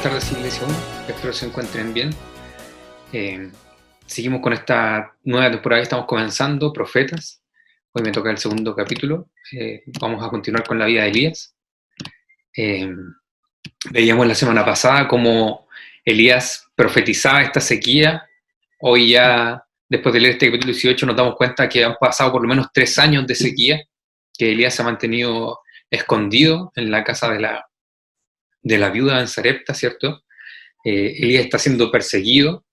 Buenas tardes, Iglesia 1. Espero se encuentren bien. Eh, seguimos con esta nueva temporada que estamos comenzando, Profetas. Hoy me toca el segundo capítulo. Eh, vamos a continuar con la vida de Elías. Eh, veíamos la semana pasada cómo Elías profetizaba esta sequía. Hoy ya, después de leer este capítulo 18, nos damos cuenta que han pasado por lo menos tres años de sequía, que Elías se ha mantenido escondido en la casa de la, de la viuda en Sarepta, ¿cierto? Eh, Elías está siendo perseguido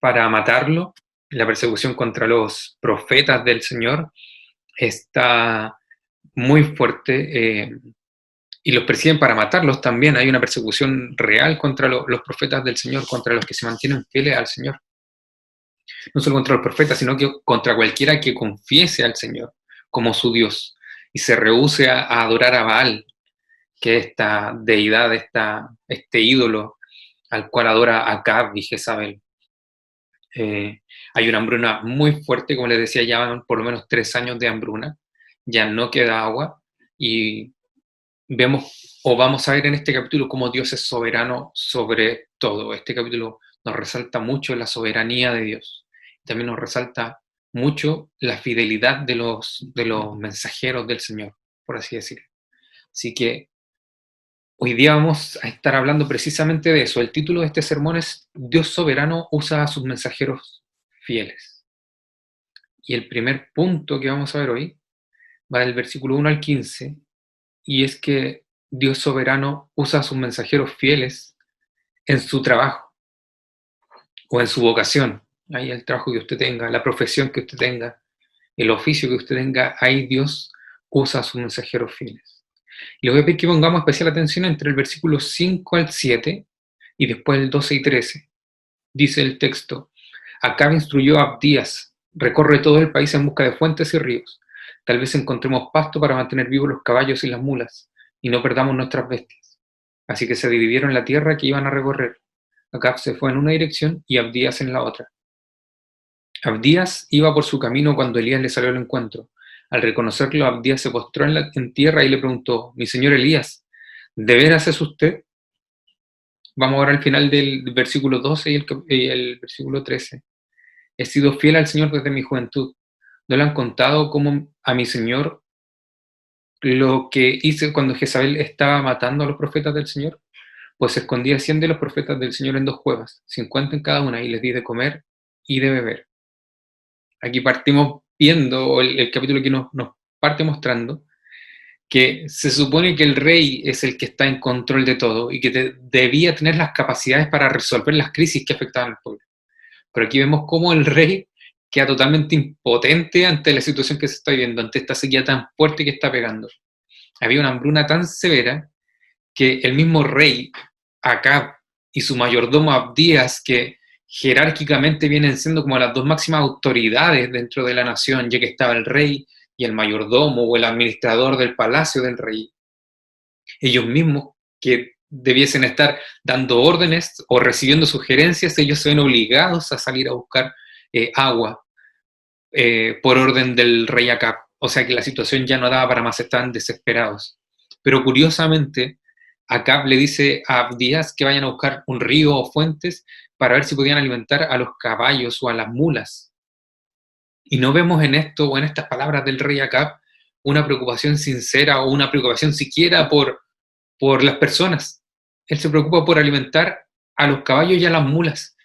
para matarlo. La persecución contra los profetas del Señor está muy fuerte eh, y los persiguen para matarlos también. Hay una persecución real contra los profetas del Señor, contra los que se mantienen fieles al Señor. No solo contra los profetas, sino que contra cualquiera que confiese al Señor como su Dios y se rehúse a adorar a Baal, que esta deidad, esta, este ídolo al cual adora Acab y Jezabel. Eh, hay una hambruna muy fuerte, como les decía, ya por lo menos tres años de hambruna, ya no queda agua y vemos o vamos a ver en este capítulo cómo Dios es soberano sobre todo. Este capítulo nos resalta mucho la soberanía de Dios. También nos resalta mucho la fidelidad de los, de los mensajeros del Señor, por así decirlo. Así que Hoy día vamos a estar hablando precisamente de eso. El título de este sermón es Dios soberano usa a sus mensajeros fieles. Y el primer punto que vamos a ver hoy va del versículo 1 al 15, y es que Dios soberano usa a sus mensajeros fieles en su trabajo o en su vocación. Ahí el trabajo que usted tenga, la profesión que usted tenga, el oficio que usted tenga, ahí Dios usa a sus mensajeros fieles. Y les voy a pedir que pongamos especial atención entre el versículo 5 al 7 y después el 12 y 13. Dice el texto, Acab instruyó a Abdías, recorre todo el país en busca de fuentes y ríos. Tal vez encontremos pasto para mantener vivos los caballos y las mulas, y no perdamos nuestras bestias. Así que se dividieron la tierra que iban a recorrer. Acab se fue en una dirección y Abdías en la otra. Abdías iba por su camino cuando Elías le salió al encuentro. Al reconocerlo, Abdías se postró en, tierra y le preguntó, mi señor Elías, ¿de veras es usted? Vamos ahora al final del versículo 12 y el, versículo 13. He sido fiel al Señor desde mi juventud. ¿No le han contado como a mi Señor lo que hice cuando Jezabel estaba matando a los profetas del Señor? Pues escondía cien de los profetas del Señor en dos cuevas, cincuenta en cada una, y les di de comer y de beber. Aquí partimos viendo, el, capítulo que nos, parte mostrando, que se supone que el rey es el que está en control de todo y que debía tener las capacidades para resolver las crisis que afectaban al pueblo. Pero aquí vemos cómo el rey queda totalmente impotente ante la situación que se está viviendo, ante esta sequía tan fuerte que está pegando. Había una hambruna tan severa que el mismo rey, Acab, y su mayordomo Abdías, que jerárquicamente vienen siendo como las dos máximas autoridades dentro de la nación, ya que estaba el rey y el mayordomo o el administrador del palacio del rey. Ellos mismos que debiesen estar dando órdenes o recibiendo sugerencias, ellos se ven obligados a salir a buscar eh, agua eh, por orden del rey Acab. O sea que la situación ya no daba para más, estaban desesperados. Pero curiosamente, Acab le dice a Abdías que vayan a buscar un río o fuentes para ver si podían alimentar a los caballos o a las mulas. Y no vemos en esto o en estas palabras del rey Acab una preocupación sincera o una preocupación siquiera por, por las personas. Él se preocupa por alimentar a los caballos y a las mulas.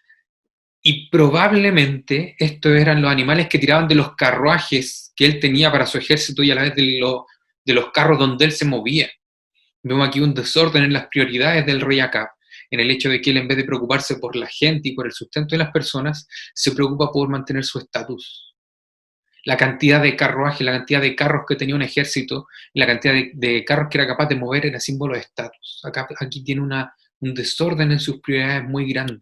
Y probablemente estos eran los animales que tiraban de los carruajes que él tenía para su ejército y a la vez de, de los carros donde él se movía. Vemos aquí un desorden en las prioridades del rey Acab en el hecho de que él en vez de preocuparse por la gente y por el sustento de las personas, se preocupa por mantener su estatus. La cantidad de carruajes, la cantidad de carros que tenía un ejército, la cantidad de, carros que era capaz de mover era símbolo de estatus. aquí tiene una, un desorden en sus prioridades muy grande.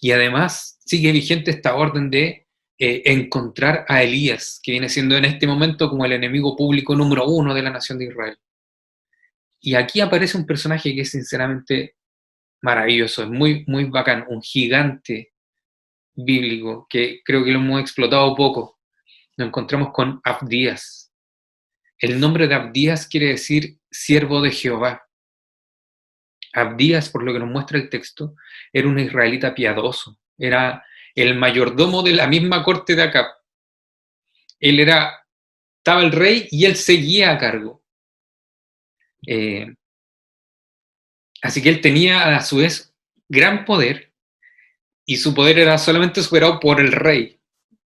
Y además sigue vigente esta orden de eh, encontrar a Elías, que viene siendo en este momento como el enemigo público número uno de la nación de Israel. Y aquí aparece un personaje que es sinceramente maravilloso, es muy, muy bacán, un gigante bíblico que creo que lo hemos explotado poco. Nos encontramos con Abdías. El nombre de Abdías quiere decir siervo de Jehová. Abdías, por lo que nos muestra el texto, era un israelita piadoso, era el mayordomo de la misma corte de Acab. Él era, estaba el rey y él seguía a cargo. Eh, así que él tenía a su vez gran poder y su poder era solamente superado por el rey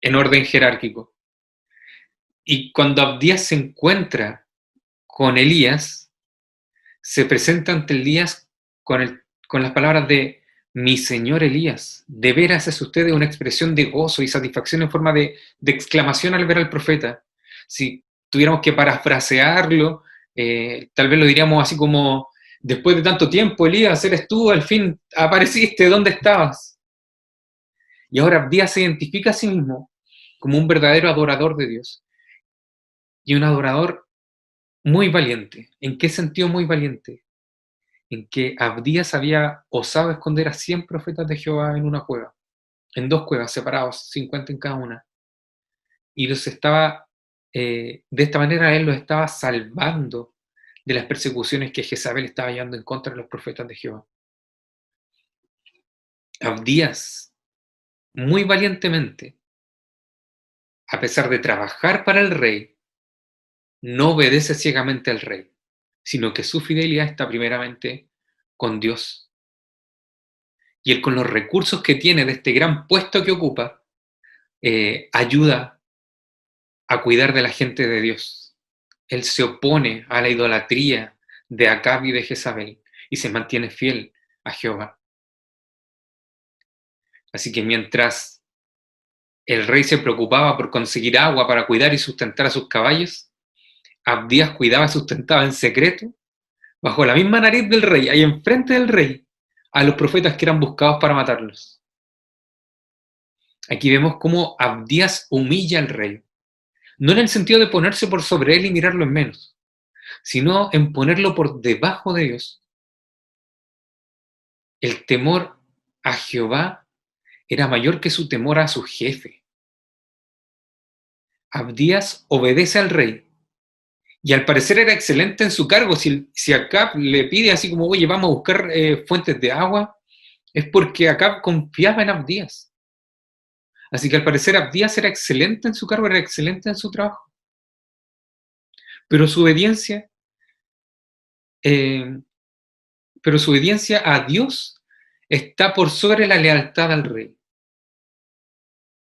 en orden jerárquico. Y cuando Abdías se encuentra con Elías, se presenta ante Elías con, el, con las palabras de mi señor Elías. De veras es usted una expresión de gozo y satisfacción en forma de, exclamación al ver al profeta. Si tuviéramos que parafrasearlo, eh, tal vez lo diríamos así como, después de tanto tiempo, Elías, eres tú, al fin apareciste, ¿dónde estabas? Y ahora Abdías se identifica a sí mismo como un verdadero adorador de Dios y un adorador muy valiente. ¿En qué sentido muy valiente? En que Abdías había osado esconder a 100 profetas de Jehová en una cueva, en dos cuevas separados, 50 en cada una. Y los estaba, eh, de esta manera él los estaba salvando de las persecuciones que Jezabel estaba llevando en contra de los profetas de Jehová. Abdías, muy valientemente, a pesar de trabajar para el rey, no obedece ciegamente al rey, sino que su fidelidad está primeramente con Dios. Y él con los recursos que tiene de este gran puesto que ocupa, eh, ayuda a cuidar de la gente de Dios. Él se opone a la idolatría de Acab y de Jezabel y se mantiene fiel a Jehová. Así que mientras el rey se preocupaba por conseguir agua para cuidar y sustentar a sus caballos, Abdías cuidaba y sustentaba en secreto, bajo la misma nariz del rey, ahí enfrente del rey, a los profetas que eran buscados para matarlos. Aquí vemos cómo Abdías humilla al rey, no en el sentido de ponerse por sobre él y mirarlo en menos, sino en ponerlo por debajo de Dios. El temor a Jehová era mayor que su temor a su jefe. Abdías obedece al rey y al parecer era excelente en su cargo. Si, si Acab le pide así como, oye, vamos a buscar eh, fuentes de agua, es porque Acab confiaba en Abdías. Así que al parecer Abdías era excelente en su cargo, era excelente en su trabajo. Pero su obediencia, eh, pero su obediencia a Dios está por sobre la lealtad al rey.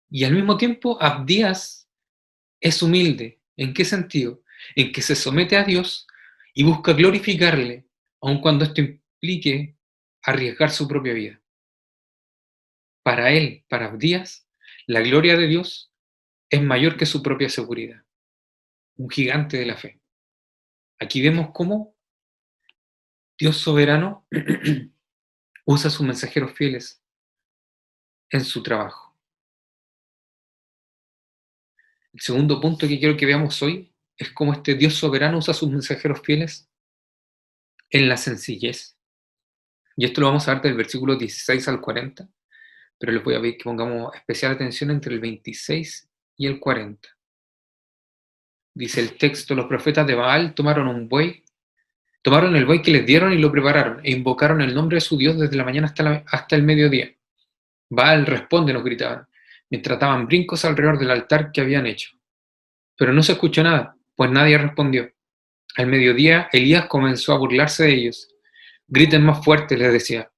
Y al mismo tiempo, Abdías es humilde. ¿En qué sentido? en que se somete a Dios y busca glorificarle, aun cuando esto implique arriesgar su propia vida. Para él, para Abdías, la gloria de Dios es mayor que su propia seguridad. Un gigante de la fe. Aquí vemos cómo Dios soberano usa a sus mensajeros fieles en su trabajo. El segundo punto que quiero que veamos hoy es como este Dios soberano usa a sus mensajeros fieles en la sencillez. Y esto lo vamos a ver del versículo 16 al 40, pero les voy a pedir que pongamos especial atención entre el 26 y el 40. Dice el texto, los profetas de Baal tomaron un buey, tomaron el buey que les dieron y lo prepararon, e invocaron el nombre de su Dios desde la mañana hasta, el mediodía. Baal responde, nos gritaban, mientras daban brincos alrededor del altar que habían hecho. Pero no se escuchó nada, pues nadie respondió. Al mediodía, Elías comenzó a burlarse de ellos. Griten más fuerte, les decía.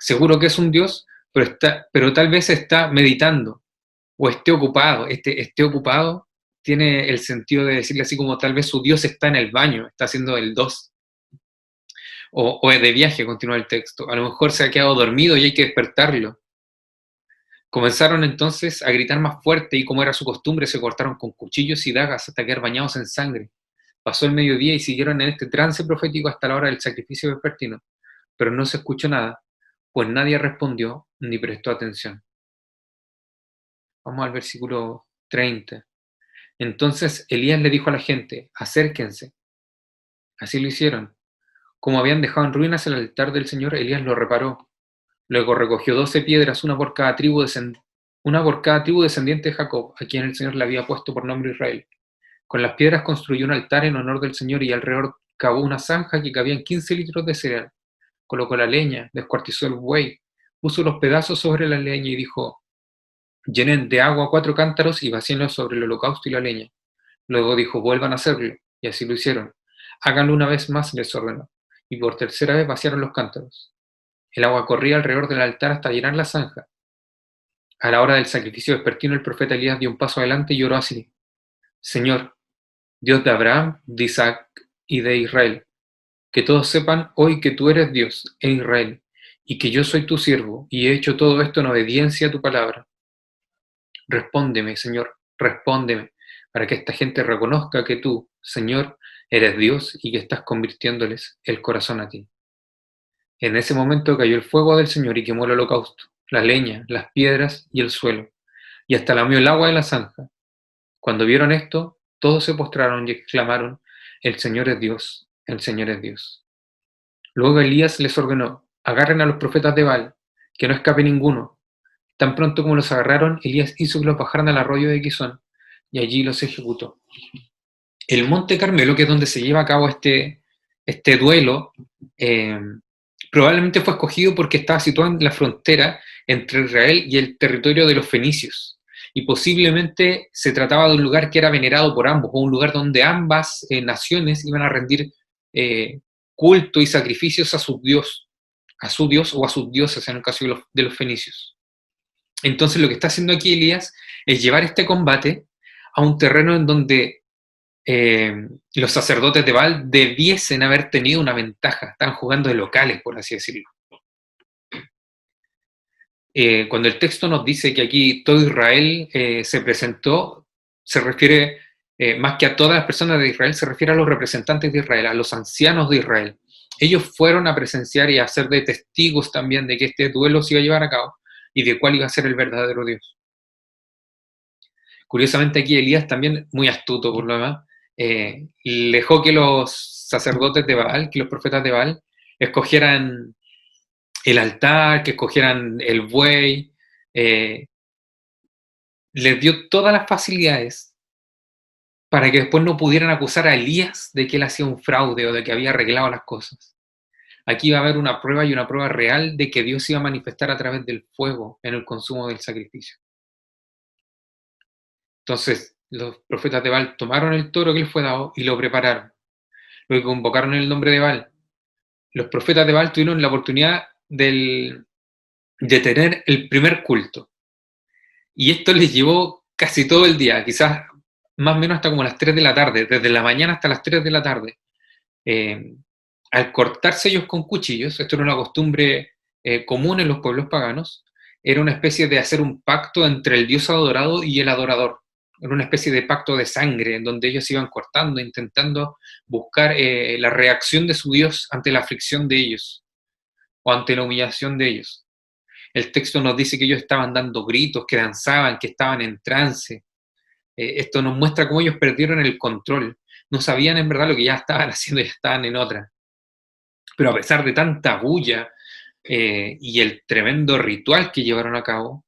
Seguro que es un Dios, pero, está, pero tal vez está meditando o esté ocupado. Este, esté ocupado tiene el sentido de decirle así como tal vez su Dios está en el baño, está haciendo el dos. O, o de viaje, continúa el texto. A lo mejor se ha quedado dormido y hay que despertarlo. Comenzaron entonces a gritar más fuerte y como era su costumbre se cortaron con cuchillos y dagas hasta quedar bañados en sangre. Pasó el mediodía y siguieron en este trance profético hasta la hora del sacrificio vespertino, pero no se escuchó nada, pues nadie respondió ni prestó atención. Vamos al versículo 30. Entonces Elías le dijo a la gente, acérquense. Así lo hicieron. Como habían dejado en ruinas el altar del Señor, Elías lo reparó Luego recogió doce piedras, una por cada tribu, una por cada tribu descendiente de Jacob, a quien el Señor le había puesto por nombre Israel. Con las piedras construyó un altar en honor del Señor y alrededor cavó una zanja que cabían 15 litros de cereal. Colocó la leña, descuartizó el buey, puso los pedazos sobre la leña y dijo, llenen de agua cuatro cántaros y vacíenlos sobre el holocausto y la leña. Luego dijo, vuelvan a hacerlo, y así lo hicieron. Háganlo una vez más, les ordenó, y por tercera vez vaciaron los cántaros. El agua corría alrededor del altar hasta llenar la zanja. A la hora del sacrificio despertino, el profeta Elías dio un paso adelante y oró así. Señor, Dios de Abraham, de Isaac y de Israel, que todos sepan hoy que tú eres Dios en Israel, y que yo soy tu siervo, y he hecho todo esto en obediencia a tu palabra. Respóndeme, Señor, respóndeme, para que esta gente reconozca que tú, Señor, eres Dios y que estás convirtiéndoles el corazón a ti. En ese momento cayó el fuego del Señor y quemó el holocausto, la leña, las piedras y el suelo, y hasta lamió el agua de la zanja. Cuando vieron esto, todos se postraron y exclamaron, El Señor es Dios, el Señor es Dios. Luego Elías les ordenó, agarren a los profetas de Baal, que no escape ninguno. Tan pronto como los agarraron, Elías hizo que los bajaran al arroyo de Quizón, y allí los ejecutó. El Monte Carmelo, que es donde se lleva a cabo este, este duelo, eh, probablemente fue escogido porque estaba situado en la frontera entre Israel y el territorio de los fenicios. Y posiblemente se trataba de un lugar que era venerado por ambos, o un lugar donde ambas eh, naciones iban a rendir eh, culto y sacrificios a su dios, a su dios o a sus dioses en el caso de los, fenicios. Entonces lo que está haciendo aquí Elías es llevar este combate a un terreno en donde eh, los sacerdotes de Baal debiesen haber tenido una ventaja, están jugando de locales, por así decirlo. Eh, cuando el texto nos dice que aquí todo Israel eh, se presentó, se refiere más que a todas las personas de Israel, se refiere a los representantes de Israel, a los ancianos de Israel. Ellos fueron a presenciar y a ser de testigos también de que este duelo se iba a llevar a cabo y de cuál iba a ser el verdadero Dios. Curiosamente aquí Elías también, muy astuto por lo demás, eh, dejó que los sacerdotes de Baal, que los profetas de Baal, escogieran el altar, que escogieran el buey, eh, les dio todas las facilidades para que después no pudieran acusar a Elías de que él hacía un fraude o de que había arreglado las cosas. Aquí va a haber una prueba y una prueba real de que Dios iba a manifestar a través del fuego en el consumo del sacrificio. Entonces, los profetas de Baal tomaron el toro que les fue dado y lo prepararon. Luego convocaron el nombre de Baal. Los profetas de Baal tuvieron la oportunidad de tener el primer culto. Y esto les llevó casi todo el día, quizás más o menos hasta como las 3 de la tarde, desde la mañana hasta las 3 de la tarde. Eh, al cortarse ellos con cuchillos, esto era una costumbre eh, común en los pueblos paganos, era una especie de hacer un pacto entre el dios adorado y el adorador. Era una especie de pacto de sangre en donde ellos iban cortando, intentando buscar eh, la reacción de su Dios ante la aflicción de ellos o ante la humillación de ellos. El texto nos dice que ellos estaban dando gritos, que danzaban, que estaban en trance. Eh, esto nos muestra cómo ellos perdieron el control. No sabían en verdad lo que ya estaban haciendo, ya estaban en otra. Pero a pesar de tanta bulla eh, y el tremendo ritual que llevaron a cabo,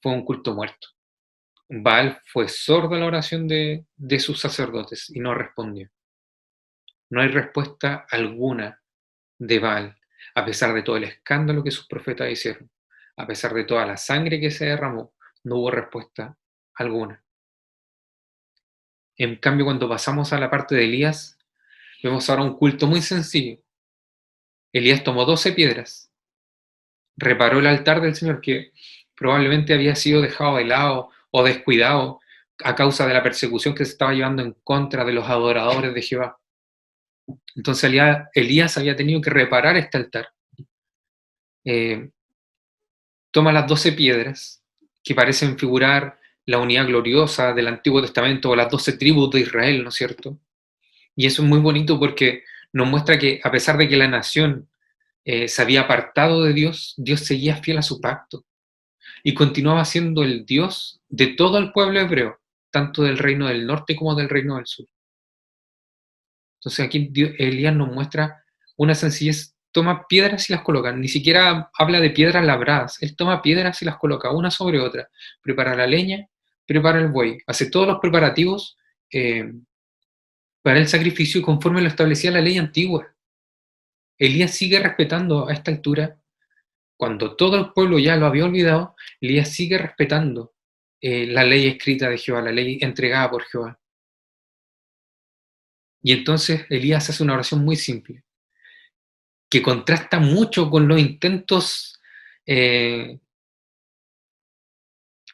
fue un culto muerto. Baal fue sordo a la oración de, sus sacerdotes y no respondió. No hay respuesta alguna de Baal, a pesar de todo el escándalo que sus profetas hicieron, a pesar de toda la sangre que se derramó, no hubo respuesta alguna. En cambio, cuando pasamos a la parte de Elías, vemos ahora un culto muy sencillo. Elías tomó doce piedras, reparó el altar del Señor que probablemente había sido dejado de lado o descuidado a causa de la persecución que se estaba llevando en contra de los adoradores de Jehová. Entonces Elías había tenido que reparar este altar. Eh, toma las doce piedras que parecen figurar la unidad gloriosa del Antiguo Testamento o las doce tribus de Israel, ¿no es cierto? Y eso es muy bonito porque nos muestra que a pesar de que la nación eh, se había apartado de Dios, Dios seguía fiel a su pacto y continuaba siendo el Dios de todo el pueblo hebreo, tanto del reino del norte como del reino del sur. Entonces aquí Elías nos muestra una sencillez, toma piedras y las coloca, ni siquiera habla de piedras labradas, él toma piedras y las coloca una sobre otra, prepara la leña, prepara el buey, hace todos los preparativos eh, para el sacrificio conforme lo establecía la ley antigua. Elías sigue respetando a esta altura, cuando todo el pueblo ya lo había olvidado, Elías sigue respetando eh, la ley escrita de Jehová, la ley entregada por Jehová. Y entonces Elías hace una oración muy simple, que contrasta mucho con los intentos, eh,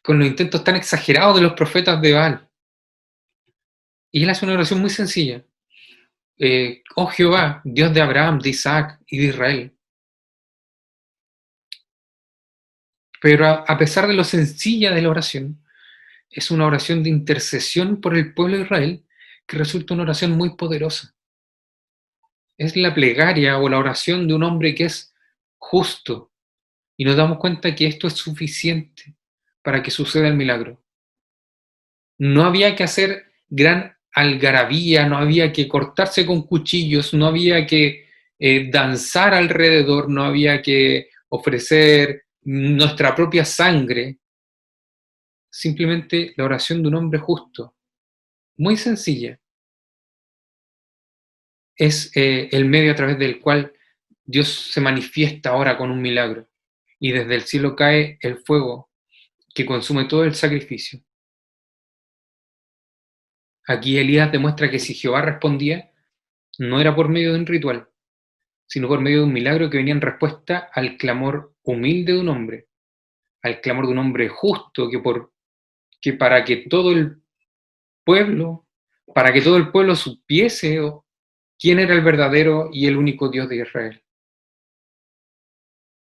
con los intentos tan exagerados de los profetas de Baal. Y él hace una oración muy sencilla. Eh, oh Jehová, Dios de Abraham, de Isaac y de Israel. Pero a, pesar de lo sencilla de la oración, es una oración de intercesión por el pueblo de Israel que resulta una oración muy poderosa. Es la plegaria o la oración de un hombre que es justo y nos damos cuenta que esto es suficiente para que suceda el milagro. No había que hacer gran algarabía, no había que cortarse con cuchillos, no había que eh, danzar alrededor, no había que ofrecer nuestra propia sangre. Simplemente la oración de un hombre justo, muy sencilla, es eh, el medio a través del cual Dios se manifiesta ahora con un milagro. Y desde el cielo cae el fuego que consume todo el sacrificio. Aquí Elías demuestra que si Jehová respondía, no era por medio de un ritual, sino por medio de un milagro que venía en respuesta al clamor humilde de un hombre, al clamor de un hombre justo que, por, que para que todo el pueblo, para que todo el pueblo supiese quién era el verdadero y el único Dios de Israel.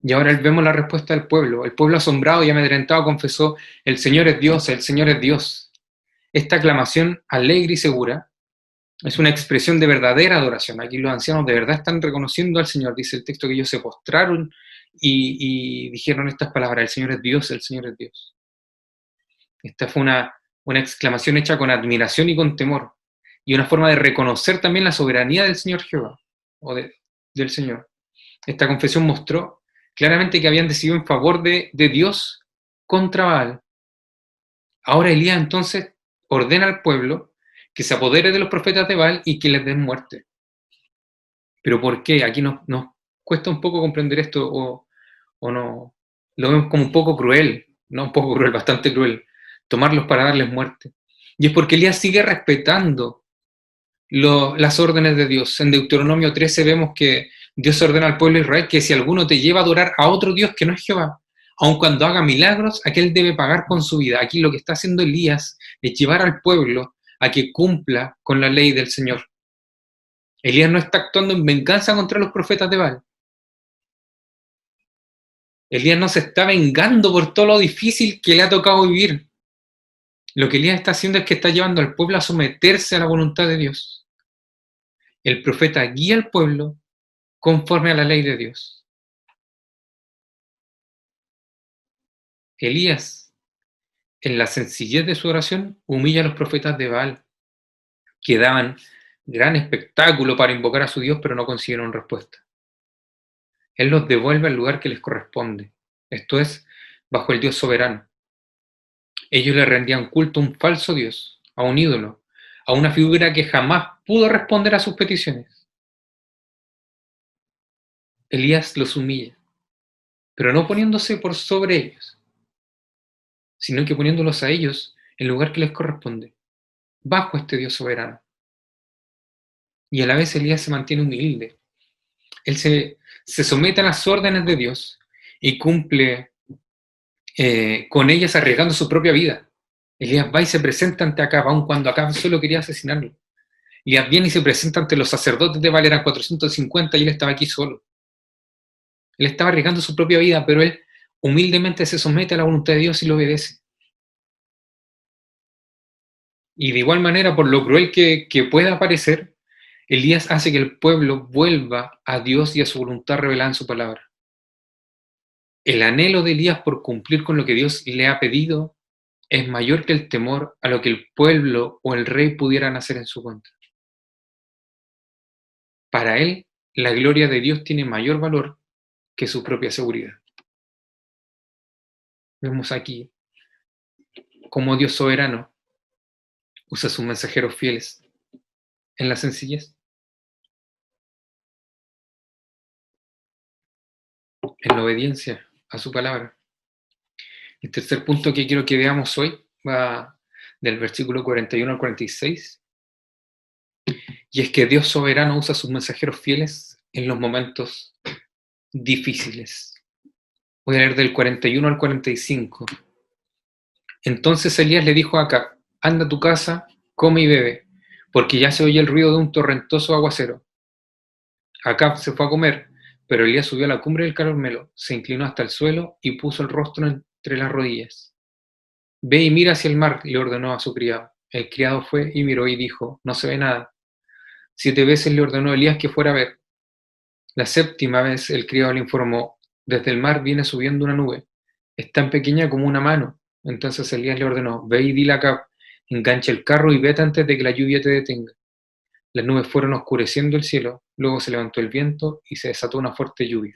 Y ahora vemos la respuesta del pueblo. El pueblo asombrado y amedrentado confesó, el Señor es Dios, el Señor es Dios. Esta aclamación alegre y segura es una expresión de verdadera adoración. Aquí los ancianos de verdad están reconociendo al Señor. Dice el texto que ellos se postraron y, dijeron estas palabras, el Señor es Dios, el Señor es Dios. Esta fue una, una exclamación hecha con admiración y con temor, y una forma de reconocer también la soberanía del Señor Jehová, o del Señor. Esta confesión mostró claramente que habían decidido en favor de, de Dios contra Baal. Ahora Elías entonces ordena al pueblo que se apodere de los profetas de Baal y que les den muerte. Pero ¿por qué? Aquí nos, cuesta un poco comprender esto o, no. Lo vemos como un poco cruel, no un poco cruel, bastante cruel, tomarlos para darles muerte. Y es porque Elías sigue respetando las órdenes de Dios. En Deuteronomio 13 vemos que Dios ordena al pueblo de Israel que si alguno te lleva a adorar a otro Dios que no es Jehová, aun cuando haga milagros, aquel debe pagar con su vida. Aquí lo que está haciendo Elías es llevar al pueblo a que cumpla con la ley del Señor. Elías no está actuando en venganza contra los profetas de Baal. Elías no se está vengando por todo lo difícil que le ha tocado vivir. Lo que Elías está haciendo es que está llevando al pueblo a someterse a la voluntad de Dios. El profeta guía al pueblo conforme a la ley de Dios. Elías, en la sencillez de su oración, humilla a los profetas de Baal, que daban gran espectáculo para invocar a su Dios, pero no consiguieron respuesta. Él los devuelve al lugar que les corresponde, esto es, bajo el Dios soberano. Ellos le rendían culto a un falso Dios, a un ídolo, a una figura que jamás pudo responder a sus peticiones. Elías los humilla, pero no poniéndose por sobre ellos, sino que poniéndolos a ellos en el lugar que les corresponde, bajo este Dios soberano. Y a la vez Elías se mantiene humilde. Él se, somete a las órdenes de Dios y cumple eh, con ellas arriesgando su propia vida. Elías va y se presenta ante Acab, aun cuando Acab solo quería asesinarlo. Elías viene y se presenta ante los sacerdotes de Baal, eran 450 y él estaba aquí solo. Él estaba arriesgando su propia vida, pero él humildemente se somete a la voluntad de Dios y lo obedece. Y de igual manera, por lo cruel que, pueda parecer, Elías hace que el pueblo vuelva a Dios y a su voluntad revelada en su palabra. El anhelo de Elías por cumplir con lo que Dios le ha pedido es mayor que el temor a lo que el pueblo o el rey pudieran hacer en su contra. Para él, la gloria de Dios tiene mayor valor que su propia seguridad. Vemos aquí cómo Dios soberano usa sus mensajeros fieles en la sencillez. en la obediencia a su palabra. El tercer punto que quiero que veamos hoy va del versículo 41 al 46. Y es que Dios soberano usa a sus mensajeros fieles en los momentos difíciles. Voy a leer del 41 al 45. Entonces Elías le dijo a Acab, anda a tu casa, come y bebe, porque ya se oye el ruido de un torrentoso aguacero. Acab se fue a comer, pero Elías subió a la cumbre del Carmelo, se inclinó hasta el suelo y puso el rostro entre las rodillas. Ve y mira hacia el mar, le ordenó a su criado. El criado fue y miró y dijo, no se ve nada. Siete veces le ordenó Elías que fuera a ver. La séptima vez el criado le informó, desde el mar viene subiendo una nube. Es tan pequeña como una mano. Entonces Elías le ordenó, ve y dile acá, engancha el carro y vete antes de que la lluvia te detenga. Las nubes fueron oscureciendo el cielo, luego se levantó el viento y se desató una fuerte lluvia.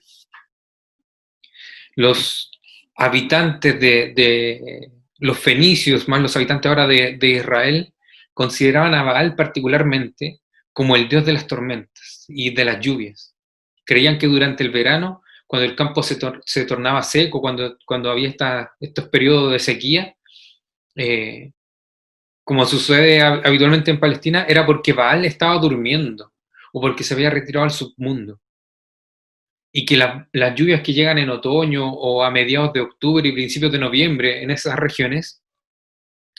Los habitantes de, los fenicios, más los habitantes ahora de, de Israel, consideraban a Baal particularmente como el dios de las tormentas y de las lluvias. Creían que durante el verano, cuando el campo se, tornaba seco, cuando, cuando había estos periodos de sequía, eh, como sucede habitualmente en Palestina, era porque Baal estaba durmiendo o porque se había retirado al submundo. Y que las lluvias que llegan en otoño o a mediados de octubre y principios de noviembre en esas regiones,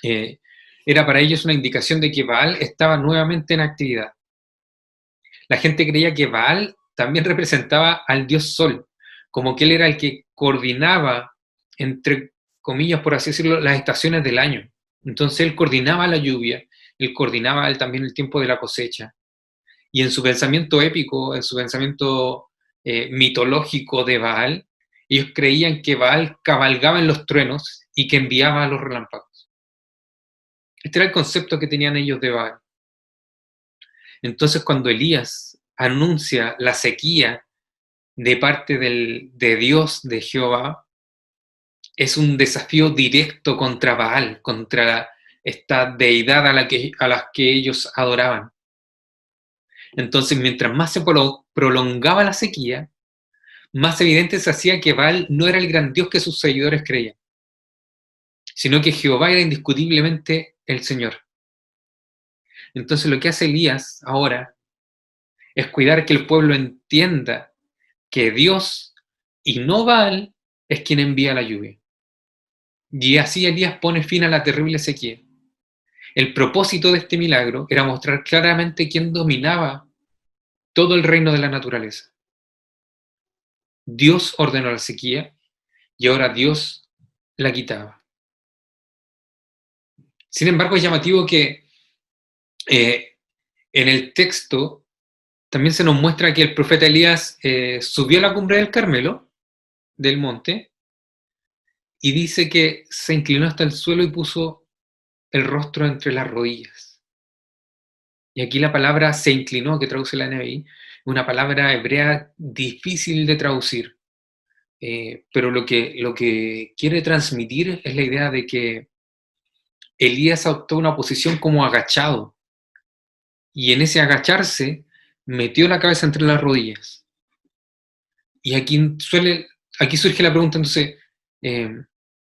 eh, era para ellos una indicación de que Baal estaba nuevamente en actividad. La gente creía que Baal también representaba al dios Sol, como que él era el que coordinaba, entre comillas, por así decirlo, las estaciones del año. Entonces él coordinaba la lluvia, él coordinaba también el tiempo de la cosecha. Y en su pensamiento épico, en su pensamiento eh, mitológico de Baal, ellos creían que Baal cabalgaba en los truenos y que enviaba a los relámpagos. Este era el concepto que tenían ellos de Baal. Entonces cuando Elías anuncia la sequía de parte del, de Dios, de Jehová, es un desafío directo contra Baal, contra esta deidad a la que, a las que ellos adoraban. Entonces, mientras más se prolongaba la sequía, más evidente se hacía que Baal no era el gran Dios que sus seguidores creían, sino que Jehová era indiscutiblemente el Señor. Entonces lo que hace Elías ahora es cuidar que el pueblo entienda que Dios y no Baal es quien envía la lluvia. Y así Elías pone fin a la terrible sequía. El propósito de este milagro era mostrar claramente quién dominaba todo el reino de la naturaleza. Dios ordenó la sequía y ahora Dios la quitaba. Sin embargo, es llamativo que eh, en el texto también se nos muestra que el profeta Elías eh, subió a la cumbre del Carmelo, del monte, y dice que se inclinó hasta el suelo y puso el rostro entre las rodillas. Y aquí la palabra se inclinó, que traduce la NBI, una palabra hebrea difícil de traducir. Eh, pero lo que, lo que quiere transmitir es la idea de que Elías adoptó una posición como agachado. Y en ese agacharse metió la cabeza entre las rodillas. Y aquí, suele, aquí surge la pregunta entonces, eh,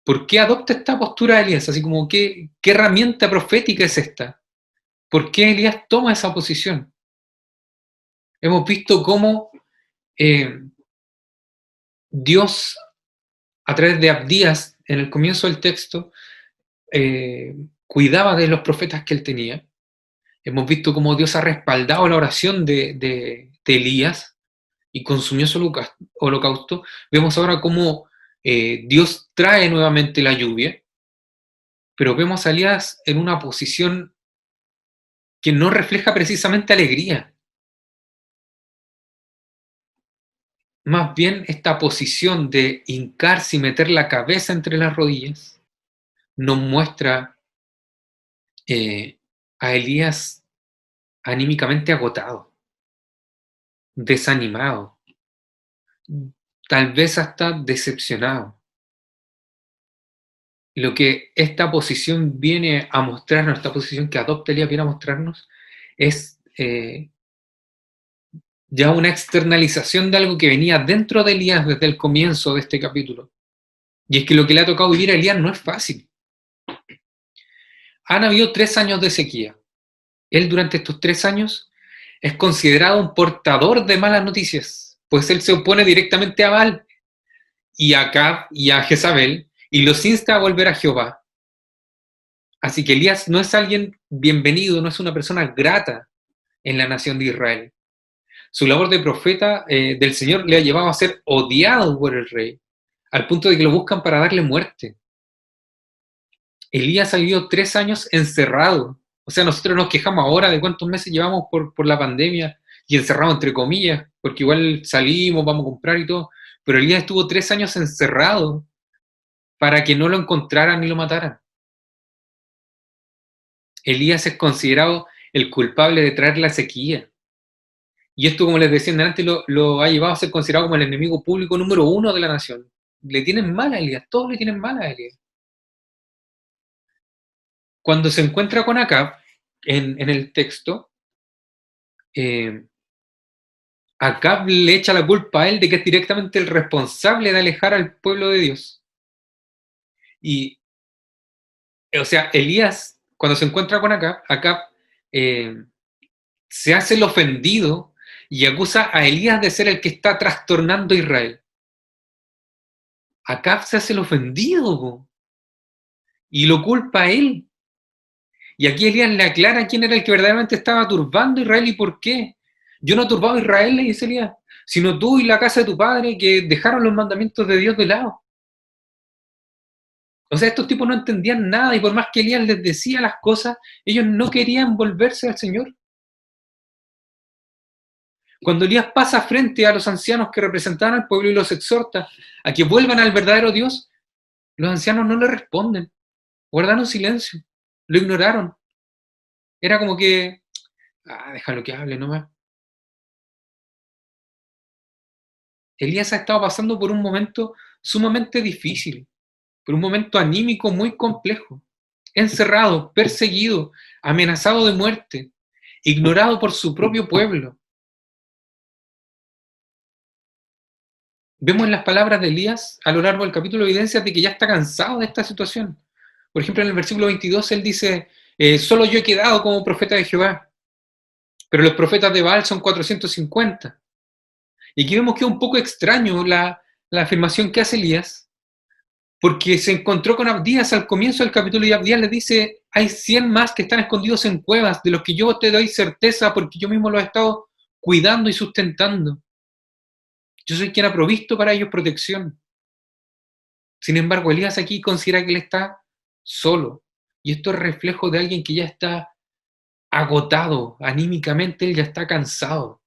¿por qué adopta esta postura Elías? Así como, ¿qué, ¿qué herramienta profética es esta? ¿Por qué Elías toma esa posición? Hemos visto cómo eh, Dios, a través de Abdías, en el comienzo del texto, eh, cuidaba de los profetas que él tenía. Hemos visto cómo Dios ha respaldado la oración de, Elías y consumió su holocausto. Vemos ahora cómo eh, Dios trae nuevamente la lluvia, pero vemos a Elías en una posición que no refleja precisamente alegría. Más bien esta posición de hincarse y meter la cabeza entre las rodillas nos muestra eh, a Elías anímicamente agotado, desanimado, tal vez hasta decepcionado. Lo que esta posición viene a mostrarnos, esta posición que adopta Elías viene a mostrarnos, es eh, ya una externalización de algo que venía dentro de Elías desde el comienzo de este capítulo. Y es que lo que le ha tocado vivir a Elías no es fácil. Han habido tres años de sequía. Él durante estos tres años es considerado un portador de malas noticias, pues él se opone directamente a Baal y a Acab y a Jezabel y los insta a volver a Jehová. Así que Elías no es alguien bienvenido, no es una persona grata en la nación de Israel. Su labor de profeta eh, del Señor le ha llevado a ser odiado por el rey, al punto de que lo buscan para darle muerte. Elías ha vivido tres años encerrado. O sea, nosotros nos quejamos ahora de cuántos meses llevamos por, por la pandemia y encerrado entre comillas, porque igual salimos, vamos a comprar y todo. Pero Elías estuvo tres años encerrado para que no lo encontraran ni lo mataran. Elías es considerado el culpable de traer la sequía. Y esto, como les decía antes, lo, lo ha llevado a ser considerado como el enemigo público número uno de la nación. Le tienen mal a Elías, todos le tienen mal a Elías. Cuando se encuentra con Acab, en, el texto, eh, Acab le echa la culpa a él de que es directamente el responsable de alejar al pueblo de Dios. Y, o sea, Elías, cuando se encuentra con Acab, Acab eh, se hace el ofendido y acusa a Elías de ser el que está trastornando a Israel. Acab se hace el ofendido y lo culpa a él. Y aquí Elías le aclara quién era el que verdaderamente estaba turbando a Israel y por qué. Yo no he turbado a Israel, le dice Elías, sino tú y la casa de tu padre que dejaron los mandamientos de Dios de lado. O sea, estos tipos no entendían nada y por más que Elías les decía las cosas, ellos no querían volverse al Señor. Cuando Elías pasa frente a los ancianos que representaban al pueblo y los exhorta a que vuelvan al verdadero Dios, los ancianos no le responden, guardaron silencio, lo ignoraron. Era como que, ah, déjalo que hable nomás. Elías ha estado pasando por un momento sumamente difícil, por un momento anímico muy complejo, encerrado, perseguido, amenazado de muerte, ignorado por su propio pueblo. Vemos en las palabras de Elías a lo largo del capítulo evidencias de que ya está cansado de esta situación. Por ejemplo, en el versículo 22 él dice, eh, solo yo he quedado como profeta de Jehová, pero los profetas de Baal son 450. Y aquí vemos que es un poco extraño la, afirmación que hace Elías, porque se encontró con Abdías al comienzo del capítulo y Abdías le dice, hay 100 más que están escondidos en cuevas, de los que yo te doy certeza porque yo mismo los he estado cuidando y sustentando. Yo soy quien ha provisto para ellos protección. Sin embargo, Elías aquí considera que él está solo. Y esto es reflejo de alguien que ya está agotado anímicamente, él ya está cansado.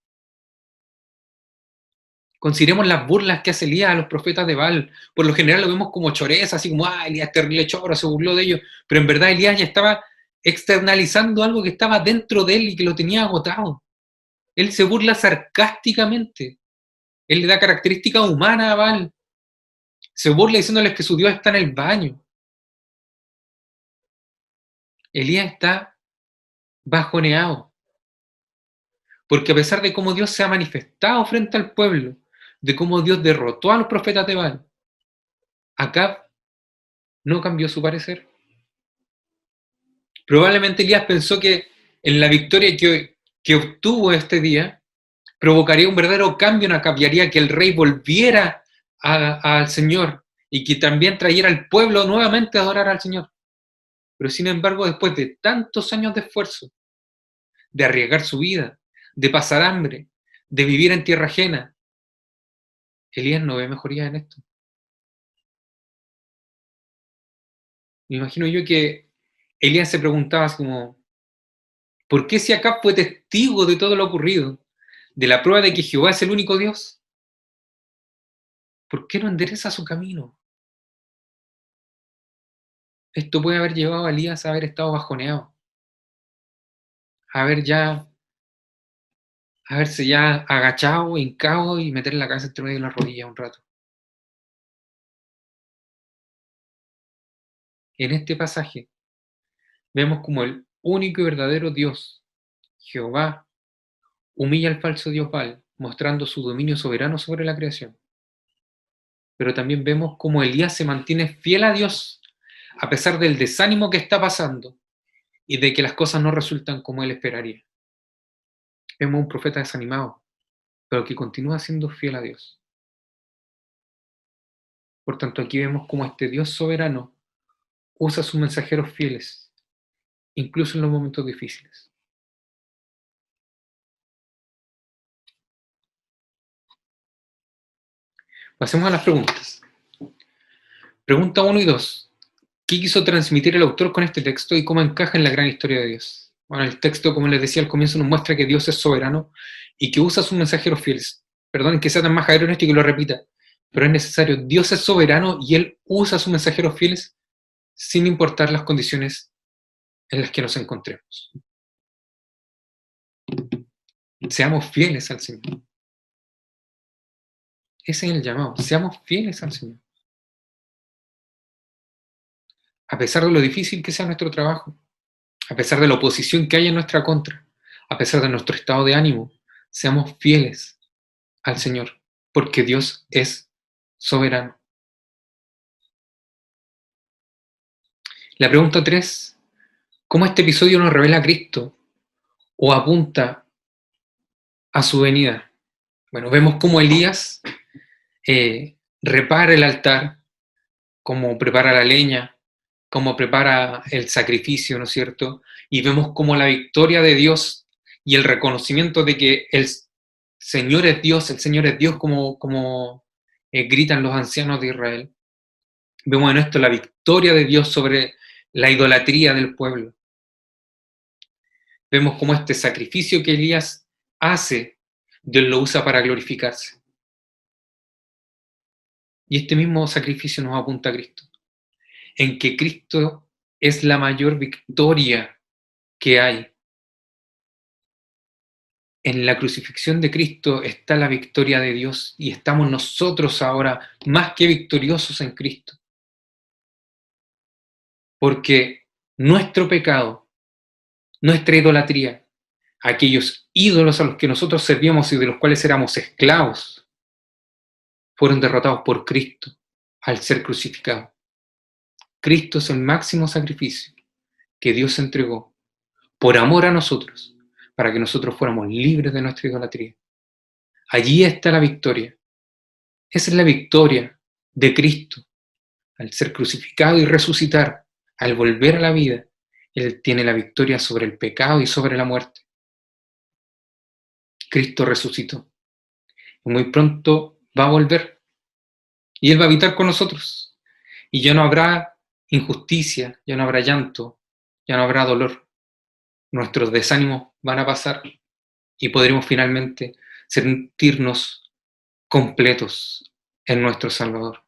Consideremos las burlas que hace Elías a los profetas de Baal. Por lo general lo vemos como choreza, así como, ah, Elías terrible choro, se burló de ellos. Pero en verdad Elías ya estaba externalizando algo que estaba dentro de él y que lo tenía agotado. Él se burla sarcásticamente él le da característica humana a Baal. Se burla diciéndoles que su Dios está en el baño. Elías está bajoneado. Porque a pesar de cómo Dios se ha manifestado frente al pueblo, de cómo Dios derrotó a los profetas de Baal, Acab no cambió su parecer. Probablemente Elías pensó que en la victoria que, obtuvo este día, provocaría un verdadero cambio en Acab haría que el rey volviera al Señor y que también trayera al pueblo nuevamente a adorar al Señor. Pero sin embargo, después de tantos años de esfuerzo, de arriesgar su vida, de pasar hambre, de vivir en tierra ajena, Elías no ve mejoría en esto. Me imagino yo que Elías se preguntaba como, ¿por qué si Acab fue testigo de todo lo ocurrido? de la prueba de que Jehová es el único Dios, ¿por qué no endereza su camino? Esto puede haber llevado a Elías a haber estado bajoneado, a haber ya, a haberse ya agachado, hincado y meter la cabeza entre medio de las rodillas un rato. En este pasaje vemos como el único y verdadero Dios, Jehová, humilla al falso Dios Baal mostrando su dominio soberano sobre la creación. Pero también vemos cómo Elías se mantiene fiel a Dios a pesar del desánimo que está pasando y de que las cosas no resultan como él esperaría. Vemos un profeta desanimado, pero que continúa siendo fiel a Dios. Por tanto, aquí vemos cómo este Dios soberano usa a sus mensajeros fieles, incluso en los momentos difíciles. Pasemos a las preguntas. Pregunta 1 y 2. ¿Qué quiso transmitir el autor con este texto y cómo encaja en la gran historia de Dios? Bueno, el texto, como les decía al comienzo, nos muestra que Dios es soberano y que usa a sus mensajeros fieles. Perdón que sea tan majadero en y que lo repita, pero es necesario. Dios es soberano y Él usa a sus mensajeros fieles sin importar las condiciones en las que nos encontremos. Seamos fieles al Señor. Ese es el llamado. Seamos fieles al Señor. A pesar de lo difícil que sea nuestro trabajo, a pesar de la oposición que hay en nuestra contra, a pesar de nuestro estado de ánimo, seamos fieles al Señor, porque Dios es soberano. La pregunta 3, ¿cómo este episodio nos revela a Cristo o apunta a su venida? Bueno, vemos cómo Elías eh, repara el altar, cómo prepara la leña, cómo prepara el sacrificio, ¿no es cierto? Y vemos cómo la victoria de Dios y el reconocimiento de que el Señor es Dios, el Señor es Dios como, como eh, gritan los ancianos de Israel. Vemos en esto la victoria de Dios sobre la idolatría del pueblo. Vemos cómo este sacrificio que Elías hace, Dios lo usa para glorificarse. Y este mismo sacrificio nos apunta a Cristo en que Cristo es la mayor victoria que hay. En la crucifixión de Cristo está la victoria de Dios y estamos nosotros ahora más que victoriosos en Cristo. Porque nuestro pecado, nuestra idolatría, aquellos ídolos a los que nosotros servíamos y de los cuales éramos esclavos, fueron derrotados por Cristo al ser crucificado. Cristo es el máximo sacrificio que Dios entregó por amor a nosotros, para que nosotros fuéramos libres de nuestra idolatría. Allí está la victoria. Esa es la victoria de Cristo. Al ser crucificado y resucitar, al volver a la vida, Él tiene la victoria sobre el pecado y sobre la muerte. Cristo resucitó. Muy pronto va a volver. Y Él va a habitar con nosotros. Y ya no habrá injusticia, ya no habrá llanto, ya no habrá dolor. Nuestros desánimos van a pasar y podremos finalmente sentirnos completos en nuestro Salvador.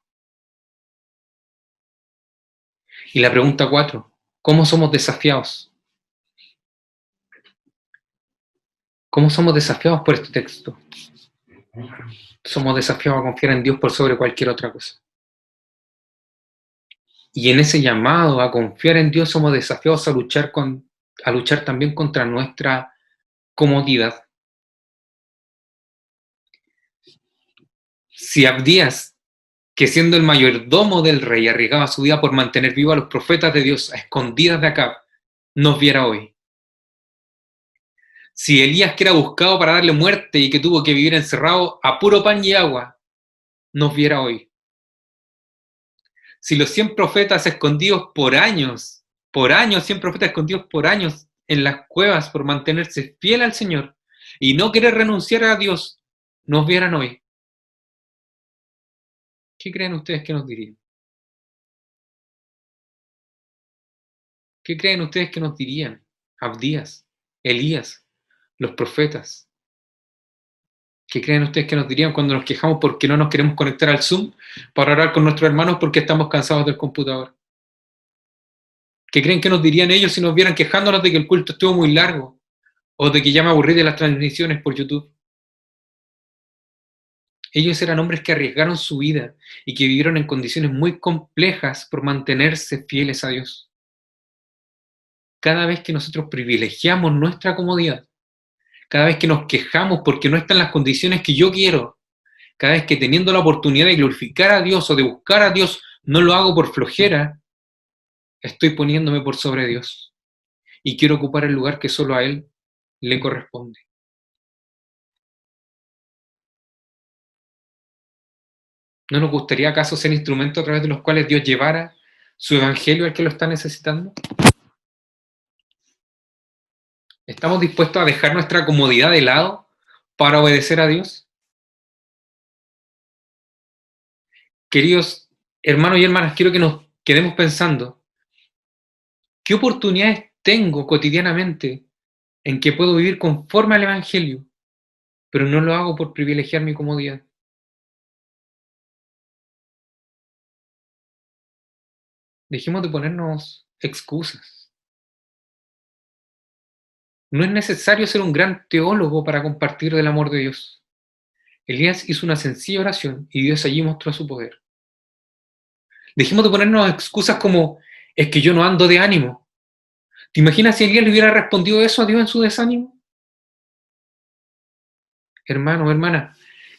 Y la pregunta cuatro, ¿cómo somos desafiados? ¿Cómo somos desafiados por este texto? Somos desafiados a confiar en Dios por sobre cualquier otra cosa. Y en ese llamado a confiar en Dios somos desafiados a luchar, con, a luchar también contra nuestra comodidad. Si Abdías, que siendo el mayordomo del rey arriesgaba su vida por mantener vivos a los profetas de Dios a escondidas de acá, nos viera hoy. Si Elías, que era buscado para darle muerte y que tuvo que vivir encerrado a puro pan y agua, nos viera hoy si los 100 profetas escondidos por años, por años, 100 profetas escondidos por años en las cuevas por mantenerse fiel al Señor y no querer renunciar a Dios, nos vieran hoy, ¿qué creen ustedes que nos dirían? ¿Qué creen ustedes que nos dirían? Abdías, Elías, los profetas, ¿Qué creen ustedes que nos dirían cuando nos quejamos porque no nos queremos conectar al Zoom para orar con nuestros hermanos porque estamos cansados del computador? ¿Qué creen que nos dirían ellos si nos vieran quejándonos de que el culto estuvo muy largo? ¿O de que ya me aburrí de las transmisiones por YouTube? Ellos eran hombres que arriesgaron su vida y que vivieron en condiciones muy complejas por mantenerse fieles a Dios. Cada vez que nosotros privilegiamos nuestra comodidad, cada vez que nos quejamos porque no están las condiciones que yo quiero, cada vez que teniendo la oportunidad de glorificar a Dios o de buscar a Dios, no lo hago por flojera, estoy poniéndome por sobre Dios y quiero ocupar el lugar que solo a Él le corresponde. ¿No nos gustaría acaso ser instrumentos a través de los cuales Dios llevara su evangelio al que lo está necesitando? ¿Estamos dispuestos a dejar nuestra comodidad de lado para obedecer a Dios? Queridos hermanos y hermanas, quiero que nos quedemos pensando, ¿qué oportunidades tengo cotidianamente en que puedo vivir conforme al Evangelio, pero no lo hago por privilegiar mi comodidad? Dejemos de ponernos excusas. No es necesario ser un gran teólogo para compartir del amor de Dios. Elías hizo una sencilla oración y Dios allí mostró su poder. Dejemos de ponernos excusas como, es que yo no ando de ánimo. ¿Te imaginas si Elías le hubiera respondido eso a Dios en su desánimo? Hermano, hermana,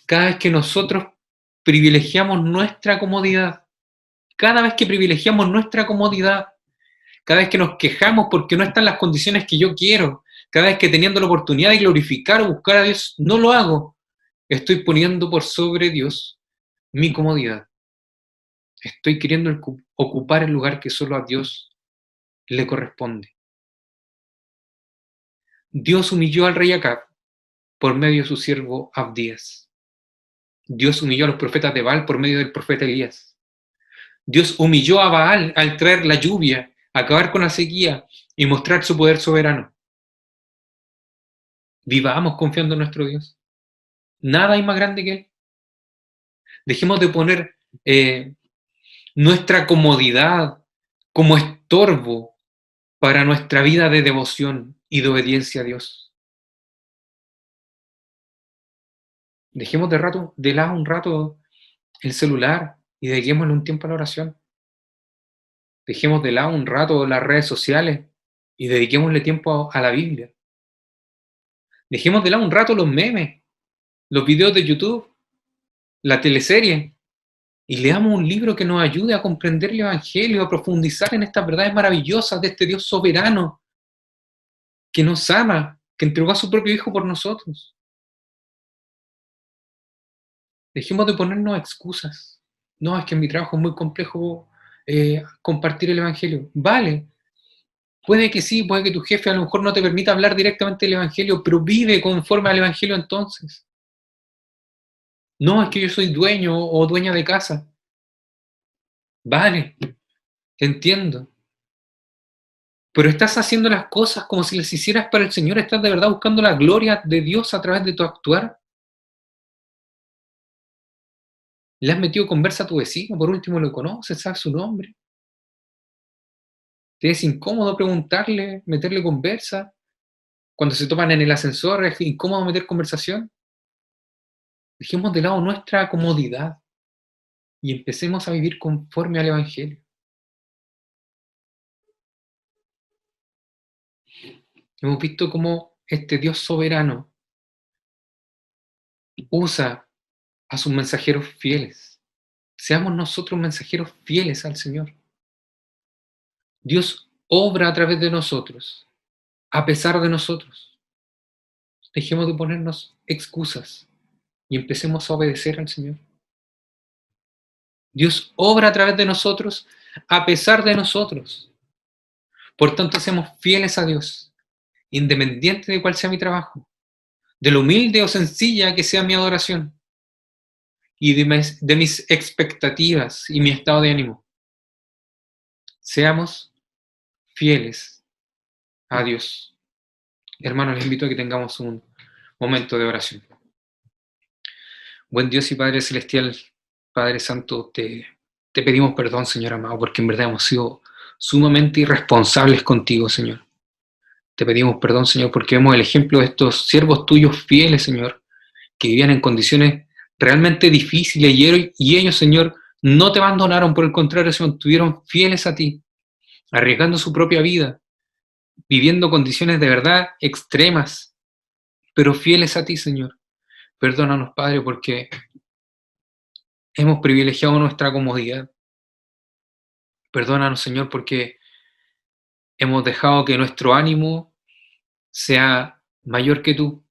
cada vez que nosotros privilegiamos nuestra comodidad, cada vez que privilegiamos nuestra comodidad, cada vez que nos quejamos porque no están las condiciones que yo quiero, cada vez que teniendo la oportunidad de glorificar o buscar a Dios, no lo hago, estoy poniendo por sobre Dios mi comodidad. Estoy queriendo ocupar el lugar que solo a Dios le corresponde. Dios humilló al rey Acab por medio de su siervo Abdías. Dios humilló a los profetas de Baal por medio del profeta Elías. Dios humilló a Baal al traer la lluvia, acabar con la sequía y mostrar su poder soberano. Vivamos confiando en nuestro Dios. Nada hay más grande que Él. Dejemos de poner eh, nuestra comodidad como estorbo para nuestra vida de devoción y de obediencia a Dios. Dejemos de, rato, de lado un rato el celular y dediquémosle un tiempo a la oración. Dejemos de lado un rato las redes sociales y dediquémosle tiempo a, a la Biblia. Dejemos de lado un rato los memes, los videos de YouTube, la teleserie y leamos un libro que nos ayude a comprender el Evangelio, a profundizar en estas verdades maravillosas de este Dios soberano que nos ama, que entregó a su propio Hijo por nosotros. Dejemos de ponernos excusas. No, es que mi trabajo es muy complejo eh, compartir el Evangelio. Vale, puede que sí, puede que tu jefe a lo mejor no te permita hablar directamente del Evangelio, pero vive conforme al Evangelio entonces. No, es que yo soy dueño o dueña de casa. Vale, entiendo. Pero estás haciendo las cosas como si las hicieras para el Señor. ¿Estás de verdad buscando la gloria de Dios a través de tu actuar? ¿Le has metido conversa a tu vecino? Por último, lo conoces, sabes su nombre. ¿Te es incómodo preguntarle, meterle conversa? Cuando se toman en el ascensor, ¿es incómodo meter conversación? Dejemos de lado nuestra comodidad y empecemos a vivir conforme al Evangelio. Hemos visto cómo este Dios soberano usa a sus mensajeros fieles. Seamos nosotros mensajeros fieles al Señor. Dios obra a través de nosotros, a pesar de nosotros. Dejemos de ponernos excusas y empecemos a obedecer al Señor. Dios obra a través de nosotros a pesar de nosotros. Por tanto, seamos fieles a Dios, independiente de cuál sea mi trabajo, de lo humilde o sencilla que sea mi adoración y de mis, de mis expectativas y mi estado de ánimo. Seamos fieles a Dios. Hermanos, les invito a que tengamos un momento de oración. Buen Dios y Padre Celestial, Padre Santo, te, te pedimos perdón, Señor amado, porque en verdad hemos sido sumamente irresponsables contigo, Señor. Te pedimos perdón, Señor, porque vemos el ejemplo de estos siervos tuyos fieles, Señor, que vivían en condiciones realmente difíciles y ellos, Señor, no te abandonaron, por el contrario, se mantuvieron fieles a ti, arriesgando su propia vida, viviendo condiciones de verdad extremas, pero fieles a ti, Señor. Perdónanos, Padre, porque hemos privilegiado nuestra comodidad. Perdónanos, Señor, porque hemos dejado que nuestro ánimo sea mayor que tú.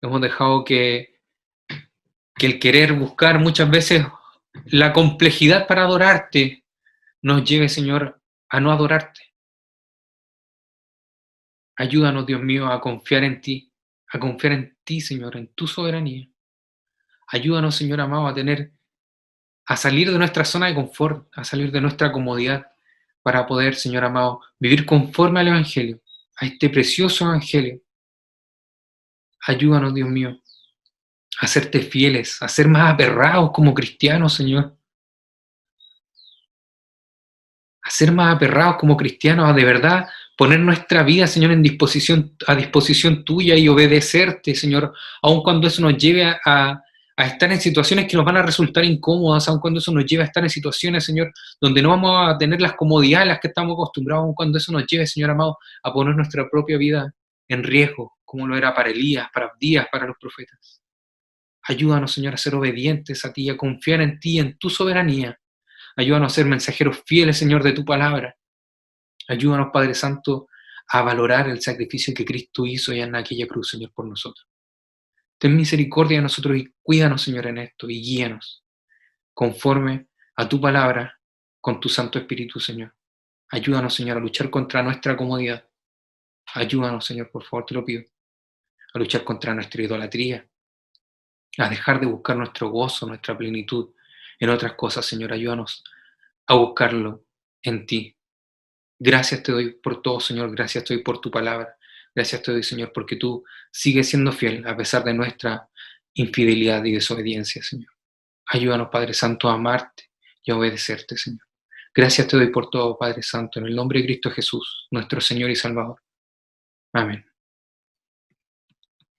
Hemos dejado que, que el querer buscar muchas veces la complejidad para adorarte nos lleve, Señor, a no adorarte. Ayúdanos, Dios mío, a confiar en ti, a confiar en ti, Señor, en tu soberanía. Ayúdanos, Señor amado, a tener, a salir de nuestra zona de confort, a salir de nuestra comodidad, para poder, Señor amado, vivir conforme al Evangelio, a este precioso Evangelio. Ayúdanos, Dios mío, a serte fieles, a ser más aperrados como cristianos, Señor. A ser más aperrados como cristianos, a de verdad poner nuestra vida, Señor, en disposición, a disposición tuya y obedecerte, Señor, aun cuando eso nos lleve a, estar en situaciones que nos van a resultar incómodas, aun cuando eso nos lleve a estar en situaciones, Señor, donde no vamos a tener las comodidades a las que estamos acostumbrados, aun cuando eso nos lleve, Señor amado, a poner nuestra propia vida en riesgo, como lo era para Elías, para Abdías, para los profetas. Ayúdanos, Señor, a ser obedientes a ti, a confiar en ti, en tu soberanía. Ayúdanos a ser mensajeros fieles, Señor, de tu palabra. Ayúdanos, Padre Santo, a valorar el sacrificio que Cristo hizo ya en aquella cruz, Señor, por nosotros. Ten misericordia de nosotros y cuídanos, Señor, en esto y guíanos conforme a tu palabra, con tu Santo Espíritu, Señor. Ayúdanos, Señor, a luchar contra nuestra comodidad. Ayúdanos, Señor, por favor, te lo pido. A luchar contra nuestra idolatría. A dejar de buscar nuestro gozo, nuestra plenitud en otras cosas, Señor. Ayúdanos a buscarlo en ti. Gracias te doy por todo, Señor. Gracias te doy por tu palabra. Gracias te doy, Señor, porque tú sigues siendo fiel a pesar de nuestra infidelidad y desobediencia, Señor. Ayúdanos, Padre Santo, a amarte y a obedecerte, Señor. Gracias te doy por todo, Padre Santo, en el nombre de Cristo Jesús, nuestro Señor y Salvador. Amén.